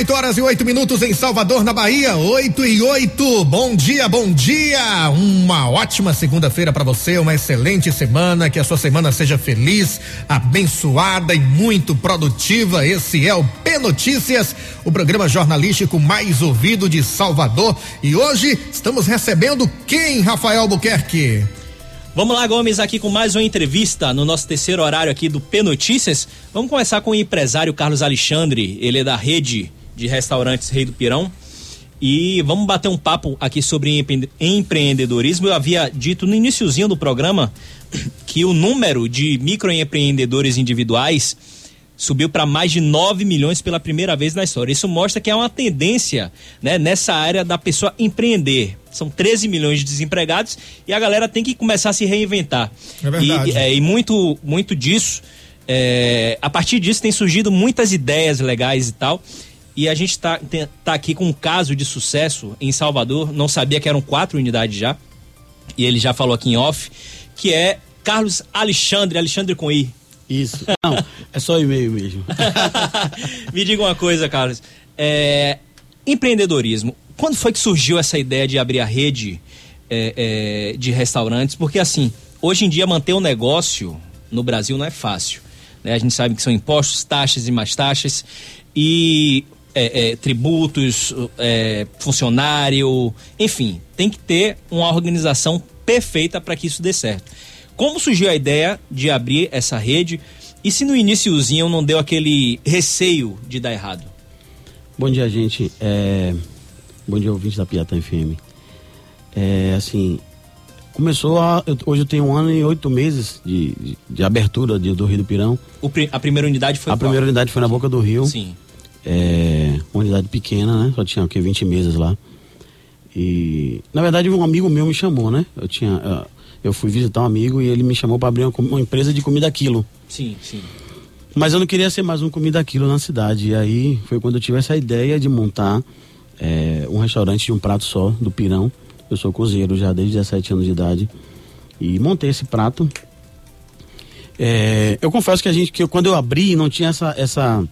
8 horas e 8 minutos em Salvador, na Bahia. 8 e 8. Bom dia, bom dia. Uma ótima segunda-feira para você, uma excelente semana. Que a sua semana seja feliz, abençoada e muito produtiva. Esse é o P Notícias, o programa jornalístico mais ouvido de Salvador. E hoje estamos recebendo quem, Rafael Buquerque? Vamos lá, Gomes, aqui com mais uma entrevista no nosso terceiro horário aqui do P Notícias. Vamos começar com o empresário Carlos Alexandre, ele é da rede de restaurantes Rei do Pirão. E vamos bater um papo aqui sobre empreendedorismo. Eu havia dito no iníciozinho do programa que o número de microempreendedores individuais subiu para mais de 9 milhões pela primeira vez na história. Isso mostra que há uma tendência né, nessa área da pessoa empreender. São 13 milhões de desempregados e a galera tem que começar a se reinventar. É verdade. E, é, e muito, muito disso, é, a partir disso tem surgido muitas ideias legais e tal. E a gente está tá aqui com um caso de sucesso em Salvador. Não sabia que eram quatro unidades já. E ele já falou aqui em off, que é Carlos Alexandre, Alexandre com I. Isso. Não, é só e-mail mesmo. Me diga uma coisa, Carlos. É, empreendedorismo. Quando foi que surgiu essa ideia de abrir a rede é, é, de restaurantes? Porque assim, hoje em dia manter um negócio no Brasil não é fácil. Né? A gente sabe que são impostos, taxas e mais taxas e é, é, tributos, é, funcionário, enfim, tem que ter uma organização perfeita para que isso dê certo. Como surgiu a ideia de abrir essa rede? E se no iníciozinho não deu aquele receio de dar errado? Bom dia, gente. É... Bom dia, ouvinte da Piatã FM. É, assim, começou a, eu, hoje eu tenho um ano e oito meses de, de, de abertura de, do Rio do Pirão. O, a primeira unidade foi A qual? primeira unidade foi na Boca do Rio. Sim. É, uma unidade pequena, né? Só tinha o que 20 mesas lá. E na verdade um amigo meu me chamou, né? Eu tinha eu fui visitar um amigo e ele me chamou para abrir uma, uma, empresa de comida aquilo. Sim, sim. Mas eu não queria ser mais um comida aquilo na cidade. E aí foi quando eu tive essa ideia de montar é, um restaurante de um prato só, do Pirão. Eu sou cozinheiro já desde 17 anos de idade. E montei esse prato. É, eu confesso que a gente, que eu, quando eu abri, não tinha essa, essa,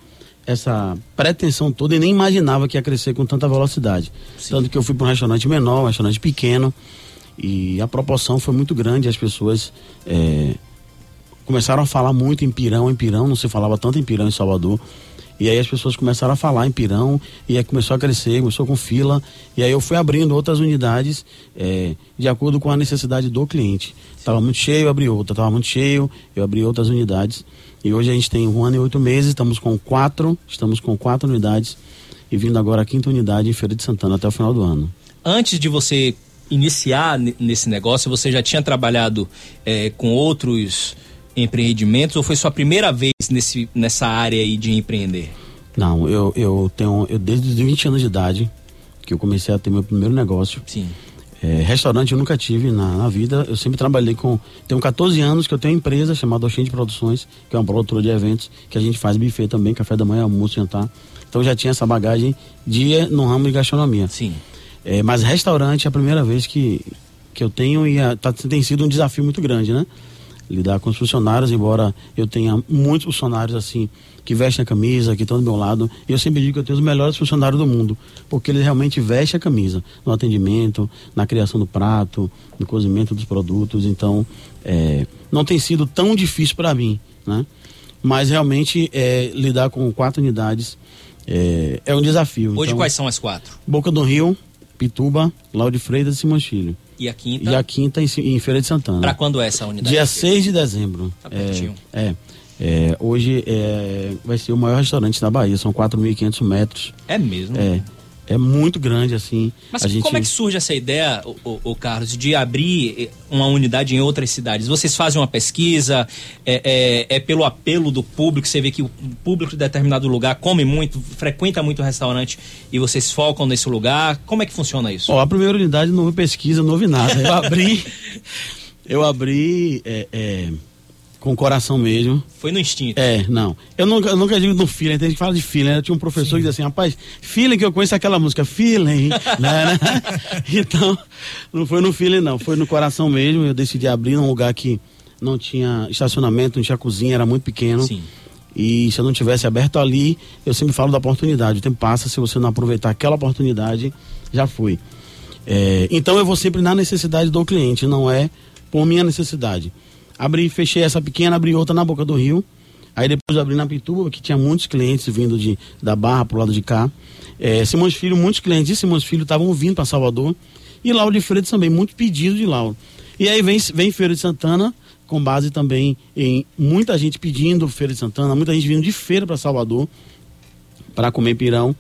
essa pretensão toda e nem imaginava que ia crescer com tanta velocidade. Sim. Tanto que eu fui para um restaurante menor, um restaurante pequeno. E a proporção foi muito grande, as pessoas é, começaram a falar muito em Pirão, em Pirão, não se falava tanto em Pirão em Salvador. E aí as pessoas começaram a falar em Pirão, e aí começou a crescer, começou com fila, e aí eu fui abrindo outras unidades é, de acordo com a necessidade do cliente. Estava muito cheio, eu abri outra, estava muito cheio, eu abri outras unidades. E hoje a gente tem um ano e oito meses, estamos com quatro, estamos com quatro unidades, e vindo agora a quinta unidade em Feira de Santana até o final do ano. Antes de você iniciar nesse negócio, você já tinha trabalhado é, com outros empreendimentos ou foi sua primeira vez nesse, nessa área aí de empreender? Não, eu, eu tenho, eu desde os 20 anos de idade que eu comecei a ter meu primeiro negócio. Sim. É, restaurante eu nunca tive na, na, vida, eu sempre trabalhei com. Tenho 14 anos que eu tenho uma empresa chamada Oxente Produções, que é uma produtora de eventos, que a gente faz buffet também, café da manhã, almoço, jantar. Então já tinha essa bagagem de no ramo de gastronomia. Sim. É, mas restaurante é a primeira vez que, que eu tenho e a, tá, tem sido um desafio muito grande, né? Lidar com os funcionários, embora eu tenha muitos funcionários assim, que vestem a camisa, que estão do meu lado. E eu sempre digo que eu tenho os melhores funcionários do mundo, porque eles realmente vestem a camisa no atendimento, na criação do prato, no cozimento dos produtos. Então, é, não tem sido tão difícil para mim, né? Mas realmente é, lidar com quatro unidades é, é um desafio. Hoje então, quais são as quatro? Boca do Rio, Pituba, Lauro de Freitas e Filho. E a quinta? E a quinta em, em Feira de Santana. Para quando é essa unidade? Dia 6 de dezembro. Tá pertinho. É, é, é hoje é, vai ser o maior restaurante da Bahia, são 4.500 metros. É mesmo? É. É muito grande, assim. Mas como gente... é que surge essa ideia, o, o, Carlos, de abrir uma unidade em outras cidades? Vocês fazem uma pesquisa, é, é, é, pelo apelo do público, você vê que o público de determinado lugar come muito, frequenta muito o restaurante e vocês focam nesse lugar. Como é que funciona isso? Ó, a primeira unidade não houve pesquisa, não houve nada. Eu abri. eu abri. É, é com o coração mesmo. Foi no instinto. É, não. Eu nunca, eu nunca digo no feeling, tem gente que fala de feeling. Né? Eu tinha um professor Sim. que dizia assim, rapaz, feeling que eu conheço é aquela música, feeling, né, né? Então, não foi no feeling não, foi no coração mesmo. Eu decidi abrir num lugar que não tinha estacionamento, não tinha cozinha, era muito pequeno. Sim. E se eu não tivesse aberto ali, eu sempre falo da oportunidade. O tempo passa, se você não aproveitar aquela oportunidade, já foi. É, então eu vou sempre na necessidade do cliente, não é por minha necessidade. Abri, fechei essa pequena, abri outra na boca do rio. Aí depois abri na Pituba, que tinha muitos clientes vindo de, da Barra pro lado de cá. É, Simões Filho, muitos clientes de Simões Filho estavam vindo para Salvador. E Lauro de Freitas também, muito pedido de Lauro. E aí vem, vem Feira de Santana, com base também em muita gente pedindo Feira de Santana, muita gente vindo de feira para Salvador para comer pirão.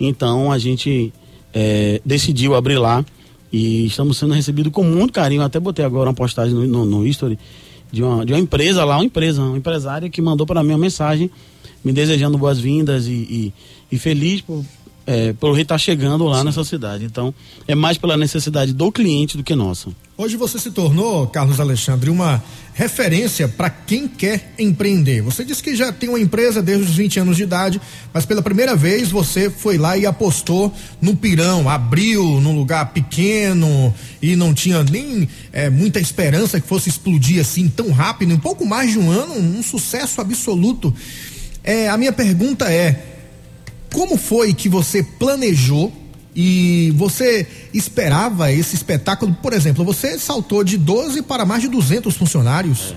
Então a gente é, decidiu abrir lá e estamos sendo recebidos com muito carinho. Até botei agora uma postagem no, no, no History de uma, de uma empresa lá, uma empresa, uma empresária que mandou para mim uma mensagem me desejando boas-vindas e, e, e, feliz por, é, por ele estar chegando lá Sim. nessa cidade. Então, é mais pela necessidade do cliente do que nossa. Hoje você se tornou, Carlos Alexandre, uma referência para quem quer empreender. Você disse que já tem uma empresa desde os 20 anos de idade, mas pela primeira vez você foi lá e apostou no pirão, abriu num lugar pequeno e não tinha nem é, muita esperança que fosse explodir assim tão rápido. Em pouco mais de um ano, um sucesso absoluto. É, a minha pergunta é como foi que você planejou e você esperava esse espetáculo? Por exemplo, você saltou de 12 para mais de 200 funcionários, é.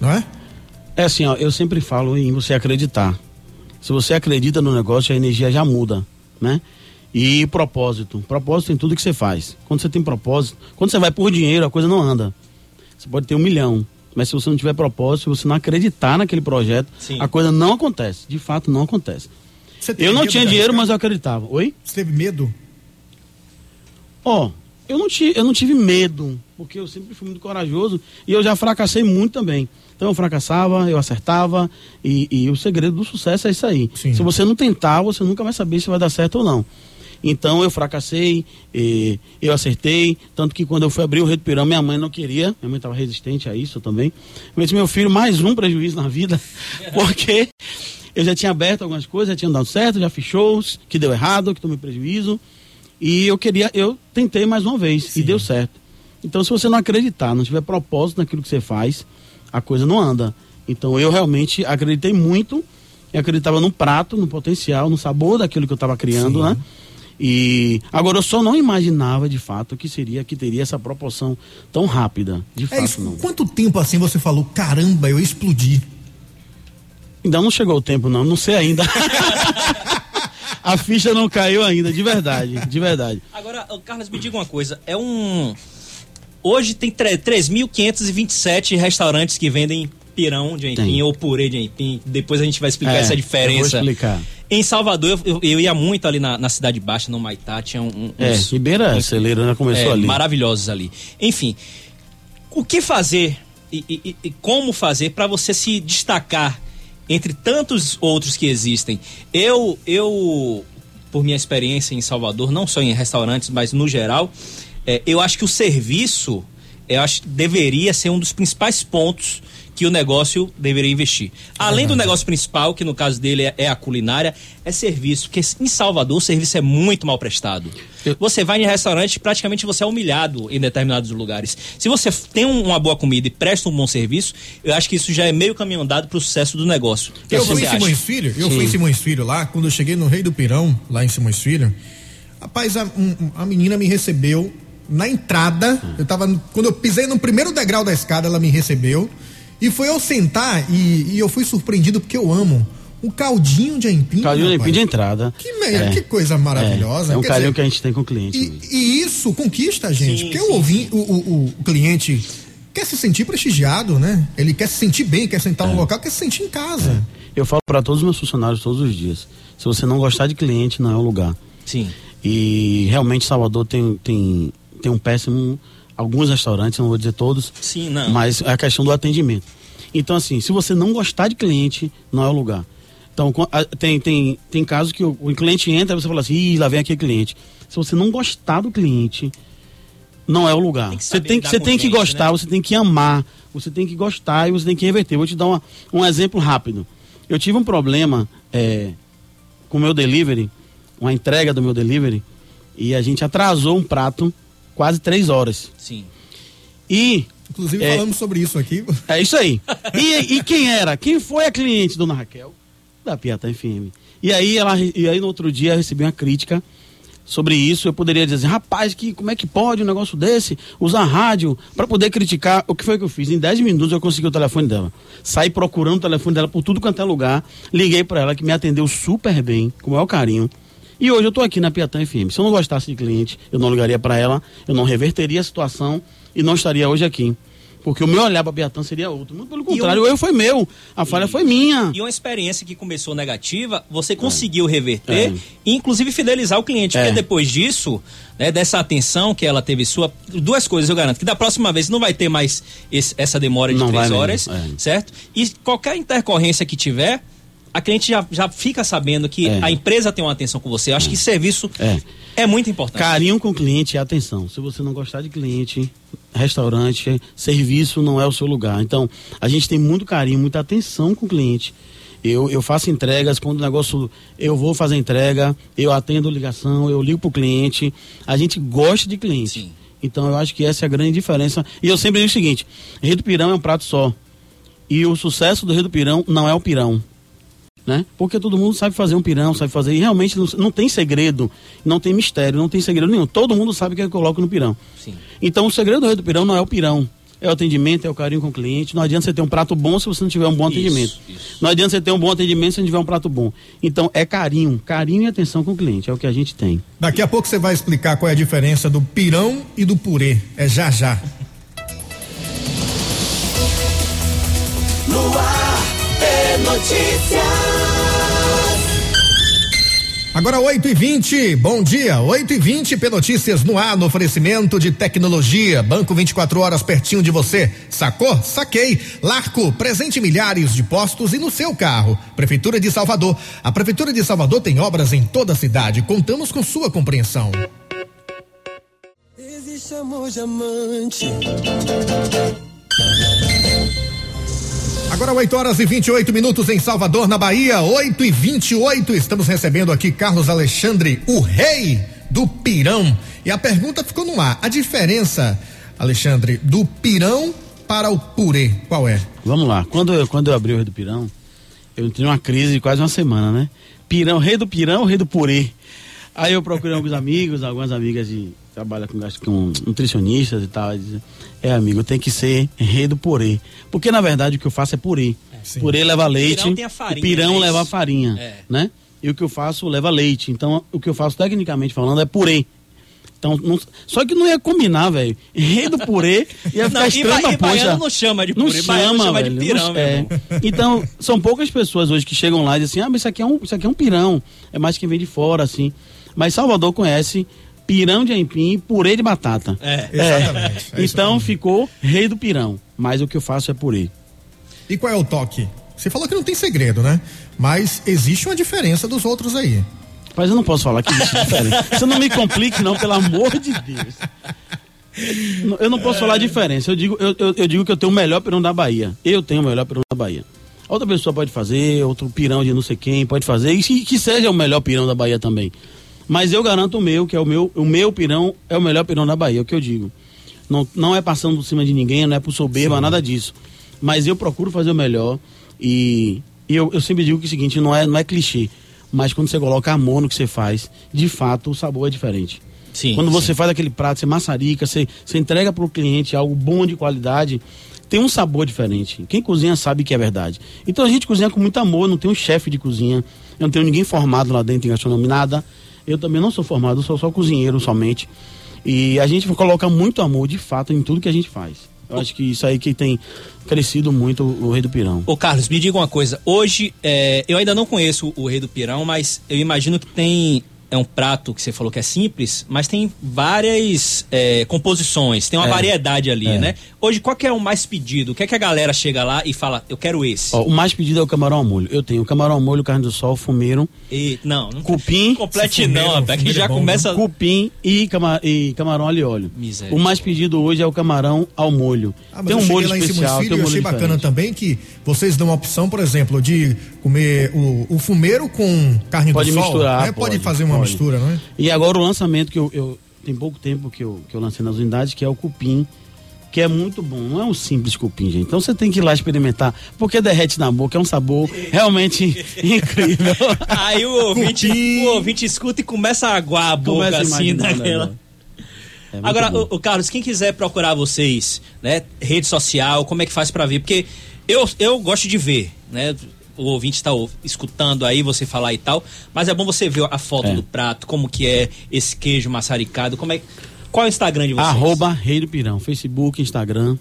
não é? É assim, ó, eu sempre falo em você acreditar. Se você acredita no negócio, a energia já muda, né? E propósito. Propósito em tudo que você faz. Quando você tem propósito, quando você vai por dinheiro, a coisa não anda. Você pode ter um milhão, mas se você não tiver propósito, se você não acreditar naquele projeto, Sim. a coisa não acontece. De fato, não acontece eu não tinha dinheiro, mas eu acreditava. Oi? Você teve medo? Ó, oh, eu, não tive, eu não tive medo, porque eu sempre fui muito corajoso e eu já fracassei muito também. Então eu fracassava, eu acertava e, e o segredo do sucesso é isso aí. Sim. Se você não tentar, você nunca vai saber se vai dar certo ou não. Então eu fracassei, eu acertei, tanto que quando eu fui abrir o Rede Pirão, minha mãe não queria, minha mãe estava resistente a isso também. Eu disse, meu filho, mais um prejuízo na vida, porque eu já tinha aberto algumas coisas, já tinha dado certo, já fiz shows, que deu errado, que tomei prejuízo. E eu queria, eu tentei mais uma vez Sim. e deu certo. Então, se você não acreditar, não tiver propósito naquilo que você faz, a coisa não anda. Então, eu realmente acreditei muito, e acreditava no prato, no potencial, no sabor daquilo que eu estava criando, Sim. né? E agora eu só não imaginava de fato que seria que teria essa proporção tão rápida. De é fato, isso. não. Quanto tempo assim você falou, caramba, eu explodi? Ainda não chegou o tempo, não. Não sei ainda. a ficha não caiu ainda, de verdade, de verdade. Agora, Carlos, me diga uma coisa. É um. Hoje tem 3.527 restaurantes que vendem pirão de aipim tem. ou purê de aipim. Depois a gente vai explicar é, essa diferença. Eu vou explicar. Em Salvador, eu, eu ia muito ali na, na, Cidade Baixa, no Maitá, tinha um, é, uns... É, Ribeira um, Celeiro, né? Começou é, ali. Maravilhosos ali. Enfim, o que fazer e, e, e como fazer para você se destacar entre tantos outros que existem. Eu, eu por minha experiência em Salvador, não só em restaurantes, mas no geral, é, eu acho que o serviço eu acho deveria ser um dos principais pontos que o negócio deveria investir. Além do negócio principal, que no caso dele é, é, a culinária, é serviço. Porque em Salvador o serviço é muito mal prestado. Você vai em restaurante praticamente você é humilhado em determinados lugares. Se você tem uma boa comida e presta um bom serviço, eu acho que isso já é meio caminho andado para o sucesso do negócio. Eu fui em Simões Filho, eu Sim. fui em Simões Filho lá, quando eu cheguei no Rei do Pirão, lá em Simões Filho, rapaz, a, um, a menina me recebeu na entrada, eu tava, quando eu pisei no primeiro degrau da escada, ela me recebeu. E foi eu sentar e, e eu fui surpreendido porque eu amo o caldinho de aipim. Caldinho de aipim de entrada. Que, é. que coisa maravilhosa. É, é um carinho dizer, que a gente tem com o cliente. E, e isso conquista a gente. Sim, porque sim, o, ouvi, o, o, o, cliente quer se sentir prestigiado, né? Ele quer se sentir bem, quer sentar é. no local, quer se sentir em casa. É. Eu falo para todos os meus funcionários todos os dias. Se você não gostar de cliente, não é o lugar. Sim. E realmente Salvador tem, tem, tem um péssimo alguns restaurantes, não vou dizer todos. Sim, não. Mas é a questão do atendimento. Então, assim, se você não gostar de cliente, não é o lugar. Então, tem, tem, tem casos que o, o cliente entra e você fala assim, Ih, lá vem aquele cliente. Se você não gostar do cliente, não é o lugar. você tem, você tem que gente, gostar, né? você tem que amar, você tem que gostar e você tem que reverter. Vou te dar uma, um exemplo rápido. Eu tive um problema é, com o meu delivery, uma entrega do meu delivery, e a gente atrasou um prato quase três horas. Sim. E. Inclusive é, falamos sobre isso aqui. É isso aí. E, e quem era? Quem foi a cliente, dona Raquel? da Piatã FM. E aí, ela, e aí no outro dia eu recebi uma crítica sobre isso. Eu poderia dizer, rapaz, que, como é que pode um negócio desse? Usar rádio para poder criticar. O que foi que eu fiz? Em 10 minutos eu consegui o telefone dela. Saí procurando o telefone dela por tudo quanto é lugar. Liguei para ela, que me atendeu super bem, com o maior carinho. E hoje eu estou aqui na Piatã FM. Se eu não gostasse de cliente, eu não ligaria para ela, eu não reverteria a situação e não estaria hoje aqui. Porque o meu olhar para Biatã seria outro. Muito pelo contrário, o erro foi meu, a falha e... foi minha. E uma experiência que começou negativa, você conseguiu é. reverter é. e inclusive fidelizar o cliente. É. Porque depois disso, né, dessa atenção que ela teve sua, duas coisas eu garanto, que da próxima vez não vai ter mais esse, essa demora de não três horas, é. certo? E qualquer intercorrência que tiver, a cliente já, já fica sabendo que é. a empresa tem uma atenção com você. Eu acho é. que serviço é. é. muito importante. Carinho com o cliente e atenção. Se você não gostar de cliente, restaurante, serviço não é o seu lugar. Então, a gente tem muito carinho, muita atenção com o cliente. Eu, eu faço entregas, quando o negócio. Eu vou fazer entrega, eu atendo ligação, eu ligo para o cliente. A gente gosta de cliente. Sim. Então, eu acho que essa é a grande diferença. E eu sempre digo o seguinte: Rei do Pirão é um prato só. E o sucesso do Rei do Pirão não é o pirão né? Porque todo mundo sabe fazer um pirão, sabe fazer. E realmente não, não, tem segredo, não tem mistério, não tem segredo nenhum. Todo mundo sabe o que eu coloco no pirão. Sim. Então o segredo do rei do pirão não é o pirão. É o atendimento, é o carinho com o cliente. Não adianta você ter um prato bom se você não tiver um bom atendimento. Isso, Não adianta você ter um bom atendimento se não tiver um prato bom. Então é carinho, carinho e atenção com o cliente, é o que a gente tem. Daqui a pouco você vai explicar qual é a diferença do pirão e do purê. É já já. No ar, Agora 8 e 20 bom dia, 8 e 20 P Notícias no ar, no oferecimento de tecnologia, Banco 24 horas pertinho de você. Sacou? Saquei. Larco, presente milhares de postos e no seu carro. Prefeitura de Salvador. A Prefeitura de Salvador tem obras em toda a cidade. Contamos com sua compreensão. Existe amor diamante. Agora 8 horas e 28 minutos em Salvador, na Bahia, 8 e 28. Estamos recebendo aqui Carlos Alexandre, o rei do pirão. E a pergunta ficou no ar. A diferença, Alexandre, do pirão para o purê, qual é? Vamos lá. Quando eu, quando eu abri o rei do pirão, eu tive uma crise de quase uma semana, né? Pirão, rei do pirão, rei do purê. Aí eu procurei alguns amigos, algumas amigas de trabalha com, com nutricionistas e tal. é, amigo, tem que ser rei do purê. Porque na verdade o que eu faço é purê. É, purê leva leite, o pirão, farinha, o pirão é leva farinha, é. né? E o que eu faço leva leite. Então o que eu faço tecnicamente falando é purê. Então, não, só que não ia combinar, velho. Rei do purê ia ficar não, estranho pra poxa. não chama de purê, não chama, chama velho, de pirão, não, é. Então, são poucas pessoas hoje que chegam lá e dizem assim, ah, mas isso aqui, é um, isso aqui é um pirão. É mais quem vem de fora, assim. Mas Salvador conhece pirão de aipim, purê de batata. É, exatamente. É. então ficou rei do pirão, mas o que eu faço é purê. E qual é o toque? Você falou que não tem segredo, né? Mas existe uma diferença dos outros aí. Mas eu não posso falar que existe diferença. Você não me complique, não, pelo amor de Deus. Eu não posso é. falar a diferença. Eu digo, eu, eu, eu, digo que eu tenho o melhor pirão da Bahia. Eu tenho o melhor pirão da Bahia. Outra pessoa pode fazer, outro pirão de não sei quem pode fazer, e que seja o melhor pirão da Bahia também. Mas eu garanto o meu, que é o meu, o meu pirão é o melhor pirão da Bahia, é o que eu digo. Não, não é passando por cima de ninguém, não é por soberba, Sim. nada disso. Mas eu procuro fazer o melhor e, e eu, eu sempre digo que é o seguinte, não é, não é clichê, mas quando você coloca amor no que você faz, de fato o sabor é diferente. Sim, quando você sim. faz aquele prato, você maçarica, você, você entrega para o cliente algo bom de qualidade, tem um sabor diferente. Quem cozinha sabe que é verdade. Então a gente cozinha com muito amor, não tem um chefe de cozinha, eu não tenho ninguém formado lá dentro em gastronomia, nada. Eu também não sou formado, sou só cozinheiro somente. E a gente coloca muito amor, de fato, em tudo que a gente faz. Eu acho que isso aí que tem crescido muito o Rei do Pirão. Ô Carlos, me diga uma coisa. Hoje, é, eu ainda não conheço o Rei do Pirão, mas eu imagino que tem é um prato que você falou que é simples, mas tem várias é, composições, tem uma é, variedade ali, é. né? Hoje, qual que é o mais pedido? O que é que a galera chega lá e fala, eu quero esse? Ó, o mais pedido é o camarão ao molho. Eu tenho camarão ao molho, carne do sol, fumeiro. E, não, não cupim. Complete não, até que já é bom, começa. Cupim e, camar, e camarão ali óleo. Miséria. O mais pedido hoje é o camarão ao molho. Ah, tem um molho especial, tem um molho Eu achei diferente. bacana também que vocês dão a opção, por exemplo, de comer o, o fumeiro com carne pode do sol. Misturar, né? pode, pode fazer uma. Mistura, não é? E agora o lançamento que eu, eu, tem pouco tempo que eu, que eu lancei nas unidades, que é o cupim que é muito bom. Não é um simples cupim, gente. Então você tem que ir lá experimentar, porque derrete na boca, é um sabor realmente incrível. Aí o ouvinte, o ouvinte escuta e começa a aguar a boca começa assim naquela. É Agora, o, o, Carlos, quem quiser procurar vocês, né, rede social, como é que faz para ver? Porque eu, eu gosto de ver, né? O ouvinte está escutando aí você falar e tal, mas é bom você ver a foto é. do prato, como que é esse queijo maçaricado, como é qual é o Instagram de vocês? Arroba Rei do Pirão, Facebook, Instagram,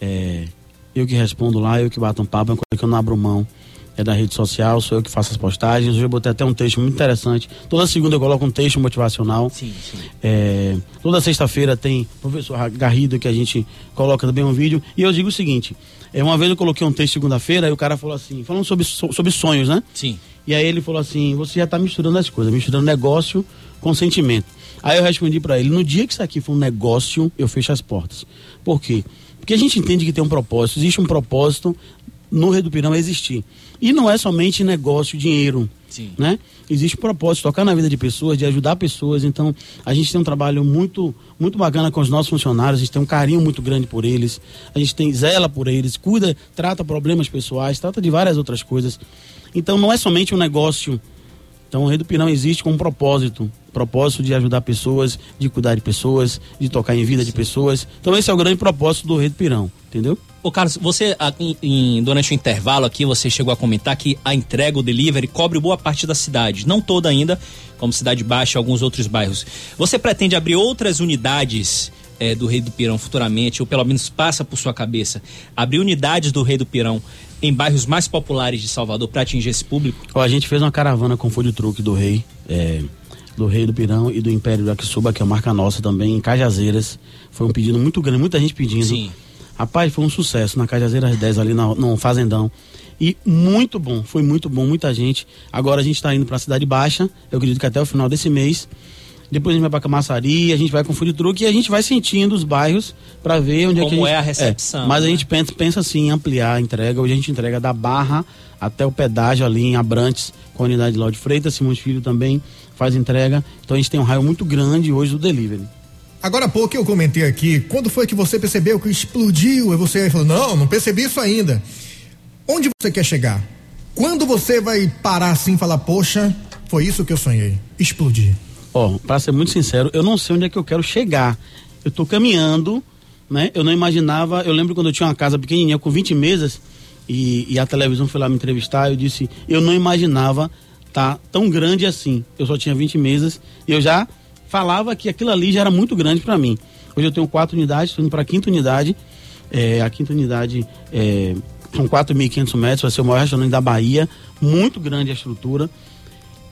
é, eu que respondo lá, eu que bato um papo, é que eu não abro mão é da rede social, sou eu que faço as postagens. Hoje eu botei até um texto muito interessante. Toda segunda eu coloco um texto motivacional. Sim, sim. É, toda sexta-feira tem o professor Garrido que a gente coloca também um vídeo. E eu digo o seguinte: é, uma vez eu coloquei um texto segunda-feira e o cara falou assim, falando sobre, sobre sonhos, né? Sim. E aí ele falou assim: você já está misturando as coisas, misturando negócio com sentimento. Aí eu respondi para ele: no dia que isso aqui for um negócio, eu fecho as portas. Por quê? Porque a gente entende que tem um propósito, existe um propósito no Rei do Pirão existir. E não é somente negócio, dinheiro. Sim. Né? Existe um propósito, tocar na vida de pessoas, de ajudar pessoas. Então, a gente tem um trabalho muito, muito bacana com os nossos funcionários, a gente tem um carinho muito grande por eles, a gente tem zela por eles, cuida, trata problemas pessoais, trata de várias outras coisas. Então, não é somente um negócio. Então, o Rei do Pirão existe com um propósito propósito de ajudar pessoas, de cuidar de pessoas, de tocar em vida de pessoas. Então esse é o grande propósito do Rei do Pirão, entendeu? Ô Carlos, você em, durante o intervalo aqui, você chegou a comentar que a entrega, o delivery, cobre boa parte da cidade. Não toda ainda, como Cidade Baixa e alguns outros bairros. Você pretende abrir outras unidades é, do Rei do Pirão futuramente, ou pelo menos passa por sua cabeça, abrir unidades do Rei do Pirão em bairros mais populares de Salvador para atingir esse público? Ó, a gente fez uma caravana com food truck do Rei. É do Rei do Pirão e do Império do Akisuba, que é a marca nossa também, em Cajazeiras. Foi um pedido muito grande, muita gente pedindo. Sim. Rapaz, foi um sucesso na Cajazeiras 10, ali no, no Fazendão. E muito bom, foi muito bom, muita gente. Agora a gente está indo para a Cidade Baixa, eu acredito que até o final desse mês. Depois a gente vai para Camaçari, a gente vai com food truck e a gente vai sentindo os bairros para ver onde Como é que a gente... é a recepção. É, mas né? a gente pensa, pensa assim em ampliar a entrega. Hoje a gente entrega da Barra até o pedágio ali em Abrantes, com a unidade de Lorde Freitas, Simões Filho também faz entrega. Então a gente tem um raio muito grande hoje do delivery. Agora há pouco eu comentei aqui, quando foi que você percebeu que explodiu? E você falou, não, não percebi isso ainda. Onde você quer chegar? Quando você vai parar assim e falar, poxa, foi isso que eu sonhei, explodir? Ó, para ser muito sincero, eu não sei onde é que eu quero chegar. Eu tô caminhando, né? Eu não imaginava, eu lembro quando eu tinha uma casa pequenininha com 20 mesas e, e a televisão foi lá me entrevistar, eu disse, eu não imaginava tá tão grande assim. Eu só tinha 20 mesas e eu já falava que aquilo ali já era muito grande para mim. Hoje eu tenho quatro unidades, estou indo para a quinta unidade. É, a quinta unidade é, são 4.500 metros, vai ser o maior restaurante da Bahia. Muito grande a estrutura.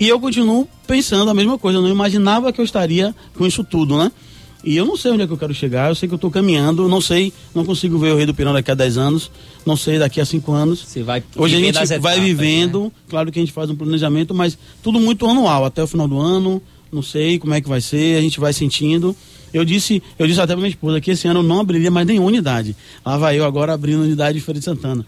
E eu continuo pensando a mesma coisa. Eu não imaginava que eu estaria com isso tudo, né? E eu não sei onde é que eu quero chegar, eu sei que eu estou caminhando, não sei, não consigo ver o Rei do Pirão daqui a 10 anos, não sei daqui a 5 anos. Você vai Hoje a gente etapas, vai vivendo, né? claro que a gente faz um planejamento, mas tudo muito anual, até o final do ano, não sei como é que vai ser, a gente vai sentindo. Eu disse, eu disse até para minha esposa que esse ano eu não abriria mais nenhuma unidade. Lá vai eu agora abrindo unidade de Feira de Santana.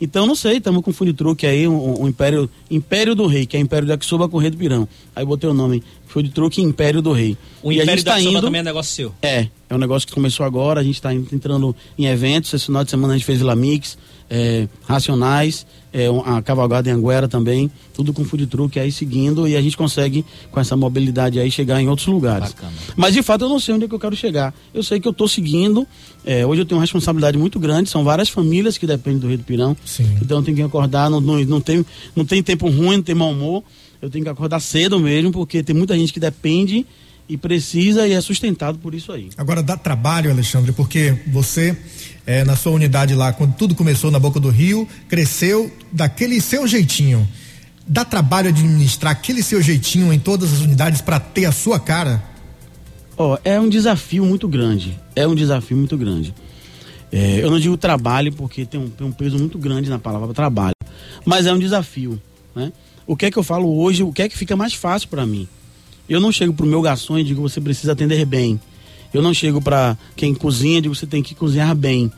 Então, não sei, estamos com o food truck aí, um, um, Império, Império do Rei, que é Império do Yakisoba com o Rei do Pirão. Aí botei o nome, food truck Império do Rei. O e Império do tá Yakisoba também é negócio seu? É, é um negócio que começou agora, a gente está entrando em eventos, esse final de semana a gente fez Vila Mix, é, Racionais, é, a Cavalgada em Anguera também, tudo com food truck aí seguindo e a gente consegue, com essa mobilidade aí, chegar em outros lugares. Bacana. Mas de fato eu não sei onde é que eu quero chegar. Eu sei que eu estou seguindo, é, hoje eu tenho uma responsabilidade muito grande, são várias famílias que dependem do Rio do Pirão. Sim. Então eu tenho que acordar, não, não, não, tem, não tem tempo ruim, não tem mau humor. Eu tenho que acordar cedo mesmo, porque tem muita gente que depende e precisa e é sustentado por isso aí. Agora dá trabalho, Alexandre, porque você é, na sua unidade lá, quando tudo começou na Boca do Rio, cresceu daquele seu jeitinho. Dá trabalho administrar aquele seu jeitinho em todas as unidades para ter a sua cara? Ó, oh, é um desafio muito grande. É um desafio muito grande. É, eu não digo trabalho porque tem um, tem um, peso muito grande na palavra trabalho, mas é um desafio, né? O que é que eu falo hoje? O que é que fica mais fácil para mim? Eu não chego pro meu garçom e digo você precisa atender bem. Eu não chego para quem cozinha e digo você tem que cozinhar bem.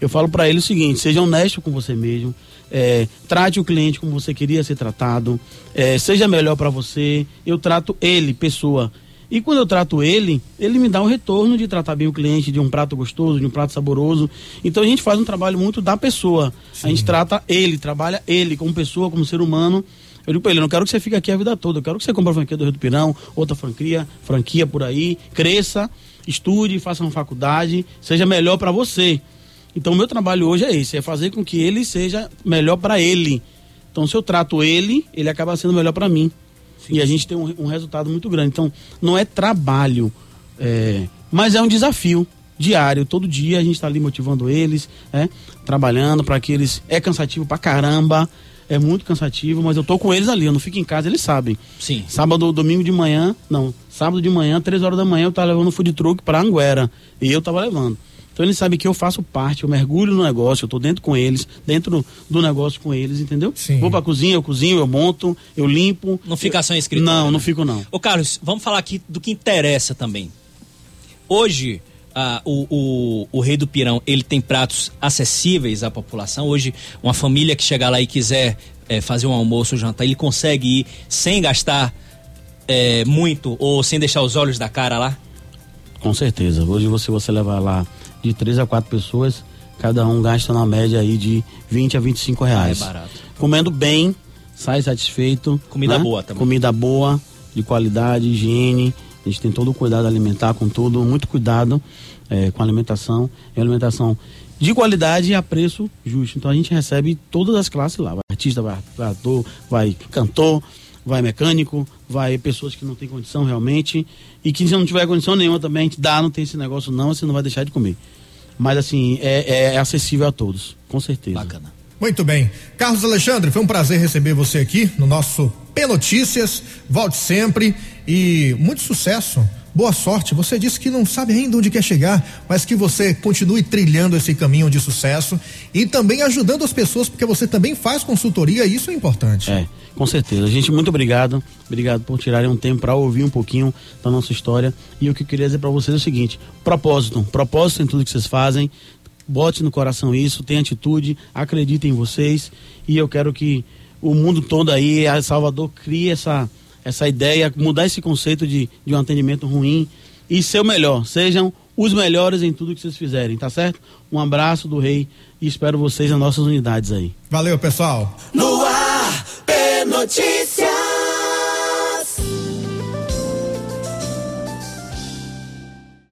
Eu falo para ele o seguinte: seja honesto com você mesmo, é, trate o cliente como você queria ser tratado, é, seja melhor para você. Eu trato ele, pessoa. E quando eu trato ele, ele me dá um retorno de tratar bem o cliente, de um prato gostoso, de um prato saboroso. Então a gente faz um trabalho muito da pessoa. Sim. A gente trata ele, trabalha ele como pessoa, como ser humano. Eu digo pra ele, não quero que você fique aqui a vida toda, eu quero que você compre a franquia do Rio do Pirão, outra franquia, franquia por aí, cresça, estude, faça uma faculdade, seja melhor para você. Então o meu trabalho hoje é esse, é fazer com que ele seja melhor para ele. Então se eu trato ele, ele acaba sendo melhor para mim. Sim. E a gente tem um, um, resultado muito grande. Então não é trabalho, é, mas é um desafio diário, todo dia a gente está ali motivando eles, é, trabalhando para que eles. É cansativo pra caramba, é muito cansativo, mas eu tô com eles ali, eu não fico em casa, eles sabem. Sim. Sábado, domingo de manhã, não, sábado de manhã, três horas da manhã, eu tava levando food truck pra Anguera. E eu tava levando. Então eles sabem que eu faço parte, eu mergulho no negócio, eu tô dentro com eles, dentro do negócio com eles, entendeu? Sim. Vou pra cozinha, eu cozinho, eu monto, eu limpo. Não fica só em escritório? Não, né? não fico não. Ô Carlos, vamos falar aqui do que interessa também. Hoje, ah, o, o, o, Rei do Pirão, ele tem pratos acessíveis à população. Hoje, uma família que chegar lá e quiser é, fazer um almoço, um jantar, ele consegue ir sem gastar é, muito ou sem deixar os olhos da cara lá? Com certeza. Hoje você, você levar lá de três a quatro pessoas, cada um gasta na média aí de 20 a 25 reais. Ah, é barato. Comendo bem, sai satisfeito. Comida né? boa também. Comida boa, de qualidade, higiene. A gente tem todo o cuidado alimentar, com tudo, muito cuidado é, com a alimentação. E alimentação de qualidade e a preço justo. Então a gente recebe todas as classes lá. Vai artista, vai ator, vai cantor, vai mecânico, vai pessoas que não têm condição realmente. E que se não tiver condição nenhuma também, a gente dá, não tem esse negócio não, você não vai deixar de comer. Mas assim, é, é acessível a todos, com certeza. Bacana. Muito bem. Carlos Alexandre, foi um prazer receber você aqui no nosso P Notícias. Volte sempre e muito sucesso. Boa sorte. Você disse que não sabe ainda onde quer chegar, mas que você continue trilhando esse caminho de sucesso e também ajudando as pessoas, porque você também faz consultoria e isso é importante. É, com certeza. Gente, muito obrigado. Obrigado por tirarem um tempo para ouvir um pouquinho da nossa história. E o que eu queria dizer para vocês é o seguinte: propósito, propósito em tudo que vocês fazem. Bote no coração isso, tenha atitude, acredite em vocês. E eu quero que o mundo todo aí, a Salvador, crie essa essa ideia, mudar esse conceito de, de um atendimento ruim e ser o melhor. Sejam os melhores em tudo que vocês fizerem, tá certo? Um abraço do rei e espero vocês nas nossas unidades aí. Valeu, pessoal. No ar, P.